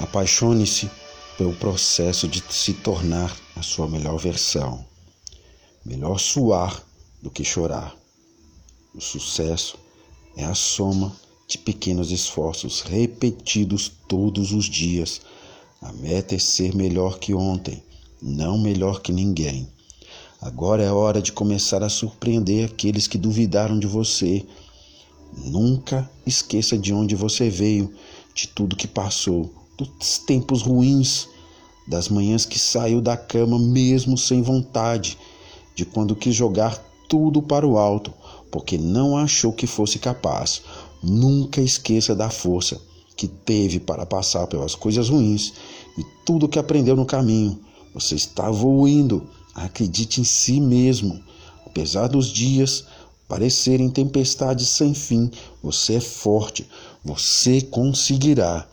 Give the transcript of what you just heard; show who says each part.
Speaker 1: Apaixone-se pelo processo de se tornar a sua melhor versão. Melhor suar do que chorar. O sucesso é a soma de pequenos esforços repetidos todos os dias. A meta é ser melhor que ontem, não melhor que ninguém. Agora é hora de começar a surpreender aqueles que duvidaram de você. Nunca esqueça de onde você veio, de tudo que passou, dos tempos ruins, das manhãs que saiu da cama mesmo sem vontade, de quando quis jogar tudo para o alto, porque não achou que fosse capaz. Nunca esqueça da força que teve para passar pelas coisas ruins e tudo que aprendeu no caminho. Você está voando. Acredite em si mesmo. Apesar dos dias parecerem tempestades sem fim, você é forte. Você conseguirá.